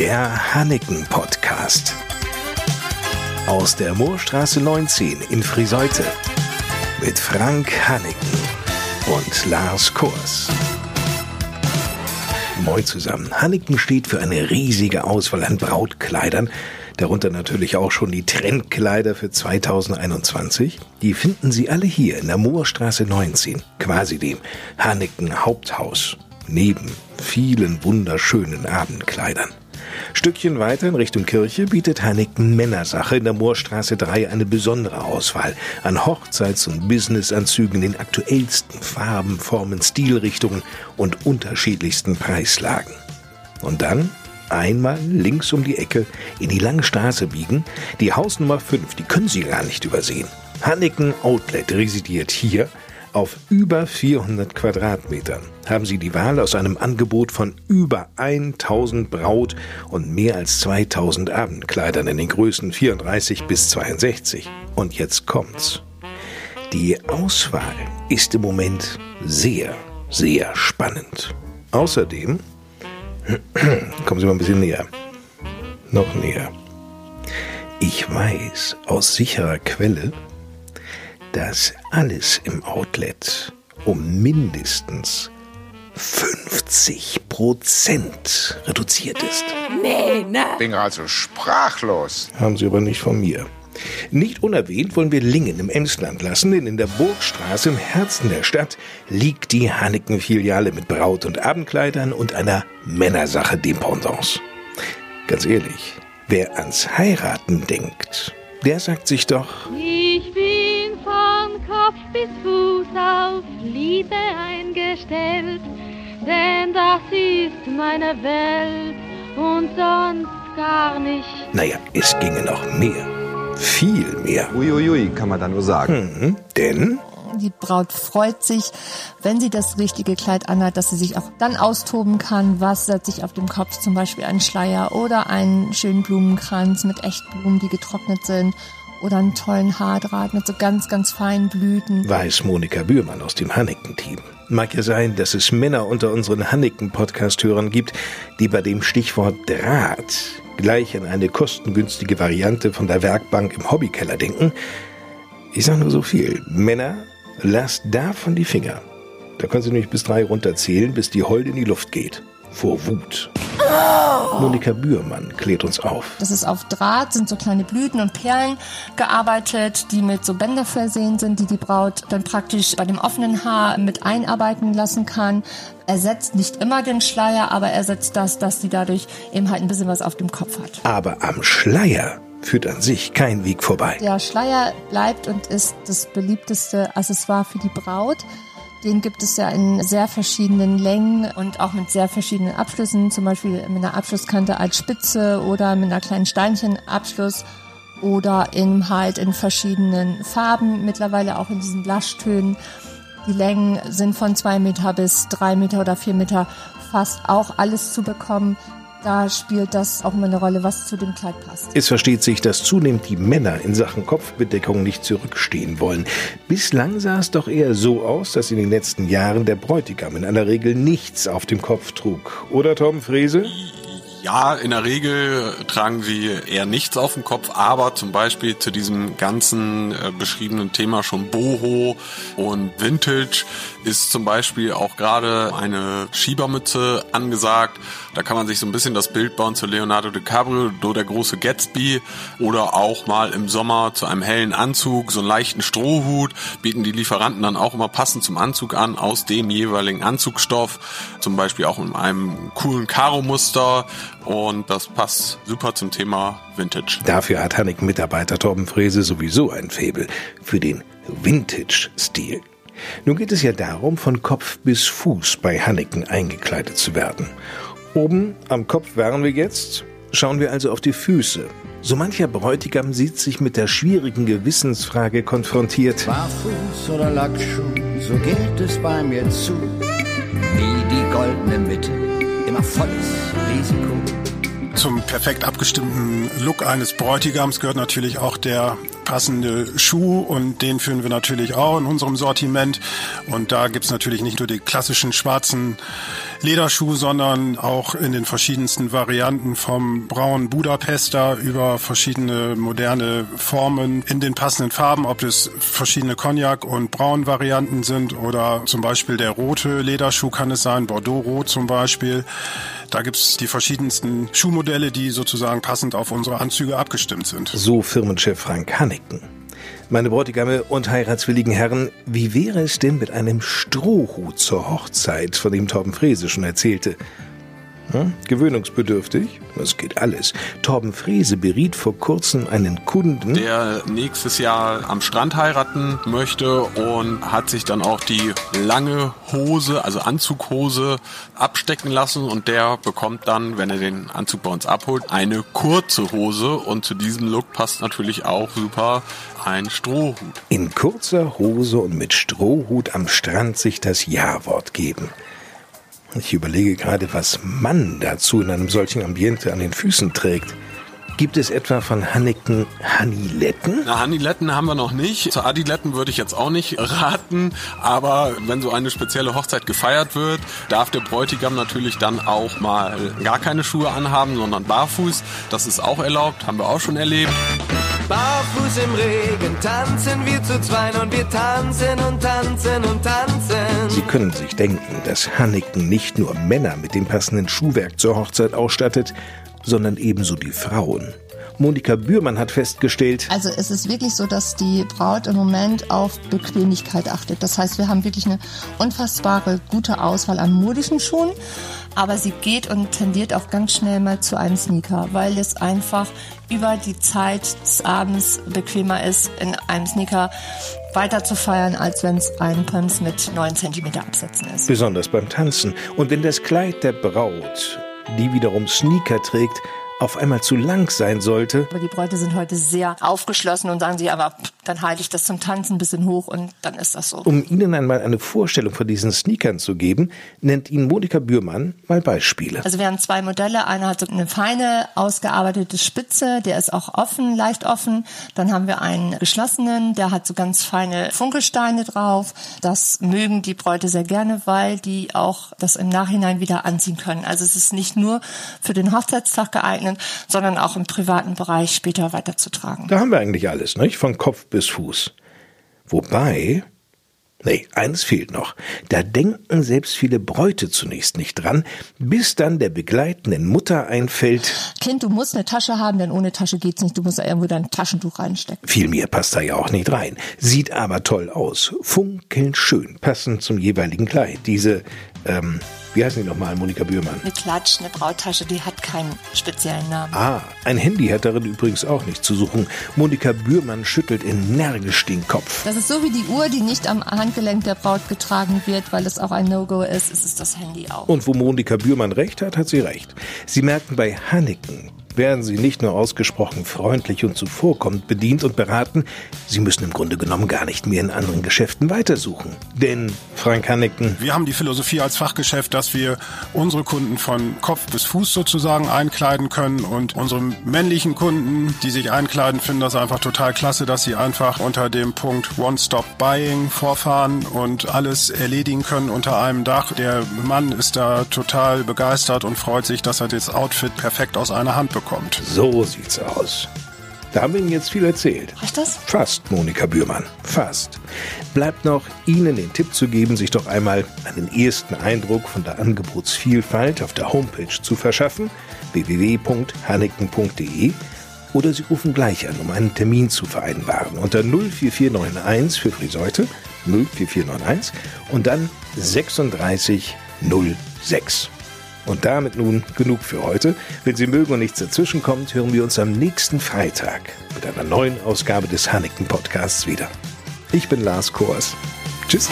Der Hanneken Podcast. Aus der Moorstraße 19 in Friseute. Mit Frank Hanneken und Lars Kurs. Moin zusammen. Hanneken steht für eine riesige Auswahl an Brautkleidern, darunter natürlich auch schon die Trendkleider für 2021. Die finden Sie alle hier in der Moorstraße 19, quasi dem Hanneken Haupthaus, neben vielen wunderschönen Abendkleidern. Stückchen weiter in Richtung Kirche bietet Hanneken Männersache in der Moorstraße 3 eine besondere Auswahl an Hochzeits- und Businessanzügen in den aktuellsten Farben, Formen, Stilrichtungen und unterschiedlichsten Preislagen. Und dann einmal links um die Ecke in die lange Straße biegen, die Hausnummer 5, die können Sie gar nicht übersehen. Hanneken Outlet residiert hier auf über 400 Quadratmetern haben Sie die Wahl aus einem Angebot von über 1000 Braut- und mehr als 2000 Abendkleidern in den Größen 34 bis 62. Und jetzt kommt's. Die Auswahl ist im Moment sehr, sehr spannend. Außerdem, kommen Sie mal ein bisschen näher. Noch näher. Ich weiß aus sicherer Quelle, dass alles im Outlet um mindestens 50 Prozent reduziert ist. Nee, ne? Bin also sprachlos. Haben Sie aber nicht von mir. Nicht unerwähnt wollen wir Lingen im Emsland lassen, denn in der Burgstraße im Herzen der Stadt liegt die Hanneken-Filiale mit Braut- und Abendkleidern und einer Männersache-Dependance. Ganz ehrlich, wer ans Heiraten denkt, der sagt sich doch... Ich von Kopf bis Fuß auf Liebe eingestellt, denn das ist meine Welt und sonst gar nicht. Naja, es ginge noch mehr. Viel mehr. Uiuiui, kann man da nur sagen. Mhm, denn Die Braut freut sich, wenn sie das richtige Kleid anhat, dass sie sich auch dann austoben kann. Was setzt sich auf dem Kopf? Zum Beispiel einen Schleier oder einen schönen Blumenkranz mit Echtblumen, die getrocknet sind. Oder einen tollen Haardraht mit so ganz, ganz feinen Blüten. weiß Monika Bührmann aus dem Hanneken-Team. Mag ja sein, dass es Männer unter unseren Hanneken-Podcast-Hörern gibt, die bei dem Stichwort Draht gleich an eine kostengünstige Variante von der Werkbank im Hobbykeller denken. Ich sage nur so viel. Männer, lasst davon die Finger. Da können Sie nämlich bis drei runterzählen, bis die Holde in die Luft geht. Vor Wut. Monika Bührmann klärt uns auf. Das ist auf Draht, sind so kleine Blüten und Perlen gearbeitet, die mit so Bänder versehen sind, die die Braut dann praktisch bei dem offenen Haar mit einarbeiten lassen kann. Ersetzt nicht immer den Schleier, aber ersetzt das, dass sie dadurch eben halt ein bisschen was auf dem Kopf hat. Aber am Schleier führt an sich kein Weg vorbei. Der Schleier bleibt und ist das beliebteste Accessoire für die Braut. Den gibt es ja in sehr verschiedenen Längen und auch mit sehr verschiedenen Abschlüssen, zum Beispiel mit einer Abschlusskante als Spitze oder mit einer kleinen Steinchenabschluss oder in halt in verschiedenen Farben, mittlerweile auch in diesen Blushtönen. Die Längen sind von zwei Meter bis drei Meter oder vier Meter fast auch alles zu bekommen. Da spielt das auch immer eine Rolle, was zu dem Kleid passt. Es versteht sich, dass zunehmend die Männer in Sachen Kopfbedeckung nicht zurückstehen wollen. Bislang sah es doch eher so aus, dass in den letzten Jahren der Bräutigam in aller Regel nichts auf dem Kopf trug. Oder Tom Frese? Ja, in der Regel tragen sie eher nichts auf dem Kopf, aber zum Beispiel zu diesem ganzen äh, beschriebenen Thema schon Boho und Vintage ist zum Beispiel auch gerade eine Schiebermütze angesagt. Da kann man sich so ein bisschen das Bild bauen zu Leonardo DiCaprio, so der große Gatsby. Oder auch mal im Sommer zu einem hellen Anzug, so einen leichten Strohhut, bieten die Lieferanten dann auch immer passend zum Anzug an aus dem jeweiligen Anzugstoff, zum Beispiel auch in einem coolen Karo-Muster und das passt super zum Thema Vintage. Dafür hat Hannig-Mitarbeiter Torben Frese sowieso ein Faible für den Vintage-Stil. Nun geht es ja darum, von Kopf bis Fuß bei Hanneken eingekleidet zu werden. Oben am Kopf wären wir jetzt, schauen wir also auf die Füße. So mancher Bräutigam sieht sich mit der schwierigen Gewissensfrage konfrontiert. Barfuß oder Lackschuh, so geht es bei mir zu. Nie die goldene Mitte, immer volles Risiko. Zum perfekt abgestimmten Look eines Bräutigams gehört natürlich auch der passende Schuh und den führen wir natürlich auch in unserem Sortiment. Und da gibt's natürlich nicht nur die klassischen schwarzen Lederschuh, sondern auch in den verschiedensten Varianten vom braunen Budapester über verschiedene moderne Formen in den passenden Farben, ob es verschiedene Cognac- und Braun-Varianten sind oder zum Beispiel der rote Lederschuh kann es sein, Bordeaux-Rot zum Beispiel. Da gibt's die verschiedensten Schuhmodelle, die sozusagen passend auf unsere Anzüge abgestimmt sind. So Firmenchef Frank Hanneken. Meine Bräutigame und heiratswilligen Herren, wie wäre es denn mit einem Strohhut zur Hochzeit, von dem Torben Frese schon erzählte? Hm? Gewöhnungsbedürftig? Das geht alles. Torben Frese beriet vor kurzem einen Kunden, der nächstes Jahr am Strand heiraten möchte und hat sich dann auch die lange Hose, also Anzughose, abstecken lassen und der bekommt dann, wenn er den Anzug bei uns abholt, eine kurze Hose und zu diesem Look passt natürlich auch super ein Strohhut. In kurzer Hose und mit Strohhut am Strand sich das Ja-Wort geben. Ich überlege gerade, was man dazu in einem solchen Ambiente an den Füßen trägt. Gibt es etwa von Hanneken Haniletten? Na, Haniletten haben wir noch nicht. Zu Adiletten würde ich jetzt auch nicht raten. Aber wenn so eine spezielle Hochzeit gefeiert wird, darf der Bräutigam natürlich dann auch mal gar keine Schuhe anhaben, sondern barfuß. Das ist auch erlaubt, haben wir auch schon erlebt. Barfuß im Regen tanzen wir zu zweien und wir tanzen und tanzen und tanzen. Sie können sich denken, dass Hanneken nicht nur Männer mit dem passenden Schuhwerk zur Hochzeit ausstattet, sondern ebenso die Frauen. Monika Bührmann hat festgestellt, Also es ist wirklich so, dass die Braut im Moment auf Bequemlichkeit achtet. Das heißt, wir haben wirklich eine unfassbare gute Auswahl an modischen Schuhen, aber sie geht und tendiert auch ganz schnell mal zu einem Sneaker, weil es einfach über die Zeit des Abends bequemer ist, in einem Sneaker weiter zu feiern, als wenn es ein Pumps mit 9 cm Absätzen ist. besonders beim Tanzen. Und wenn das Kleid der Braut, die wiederum Sneaker trägt, auf einmal zu lang sein sollte, Aber die Bräute sind heute sehr aufgeschlossen und sagen sich, aber dann halte ich das zum Tanzen ein bisschen hoch und dann ist das so. um Ihnen einmal eine Vorstellung von diesen Sneakern zu geben, nennt Ihnen Monika Bührmann mal Beispiele. Also wir haben zwei Modelle. Einer hat so eine feine, ausgearbeitete Spitze, der ist auch offen, leicht offen. Dann haben wir einen geschlossenen, der hat so ganz feine Funkelsteine drauf. Das mögen die Bräute sehr gerne, weil die auch das im Nachhinein wieder anziehen können. Also es ist nicht nur für den Hochzeitstag geeignet, sondern auch im privaten Bereich später weiterzutragen. Da haben wir eigentlich alles, nicht? Von Kopf bis Fuß. Wobei, nee, eines fehlt noch. Da denken selbst viele Bräute zunächst nicht dran, bis dann der begleitenden Mutter einfällt, Kind, du musst eine Tasche haben, denn ohne Tasche geht's nicht. Du musst da irgendwo dein Taschentuch reinstecken. viel mehr passt da ja auch nicht rein. Sieht aber toll aus. Funkeln schön, passend zum jeweiligen Kleid. Diese, ähm, wie heißen die nochmal, Monika Bührmann? Eine Klatsch, eine Brauttasche, die hat keinen speziellen Namen. Ah, ein Handy hat darin übrigens auch nicht zu suchen. Monika Bührmann schüttelt energisch den Kopf. Das ist so wie die Uhr, die nicht am Handgelenk der Braut getragen wird, weil es auch ein No-Go ist. Es ist das Handy auch. Und wo Monika Bührmann recht hat, hat sie recht. Sie merken bei Hanneken, werden sie nicht nur ausgesprochen freundlich und zuvorkommend bedient und beraten, sie müssen im Grunde genommen gar nicht mehr in anderen Geschäften weitersuchen. Denn Frank Hanneken, Wir haben die Philosophie als Fachgeschäft, dass wir unsere Kunden von Kopf bis Fuß sozusagen einkleiden können und unsere männlichen Kunden, die sich einkleiden, finden das einfach total klasse, dass sie einfach unter dem Punkt One-Stop-Buying vorfahren und alles erledigen können unter einem Dach. Der Mann ist da total begeistert und freut sich, dass er das Outfit perfekt aus einer Hand bekommt. So sieht's aus. Da haben wir Ihnen jetzt viel erzählt. Reicht das? Fast, Monika Bührmann. Fast. Bleibt noch, Ihnen den Tipp zu geben, sich doch einmal einen ersten Eindruck von der Angebotsvielfalt auf der Homepage zu verschaffen, www.hanneken.de oder Sie rufen gleich an, um einen Termin zu vereinbaren unter 04491 für Friseute 04491 und dann 3606. Und damit nun genug für heute. Wenn Sie mögen und nichts dazwischen kommt, hören wir uns am nächsten Freitag mit einer neuen Ausgabe des Hanneken Podcasts wieder. Ich bin Lars Kors. Tschüss.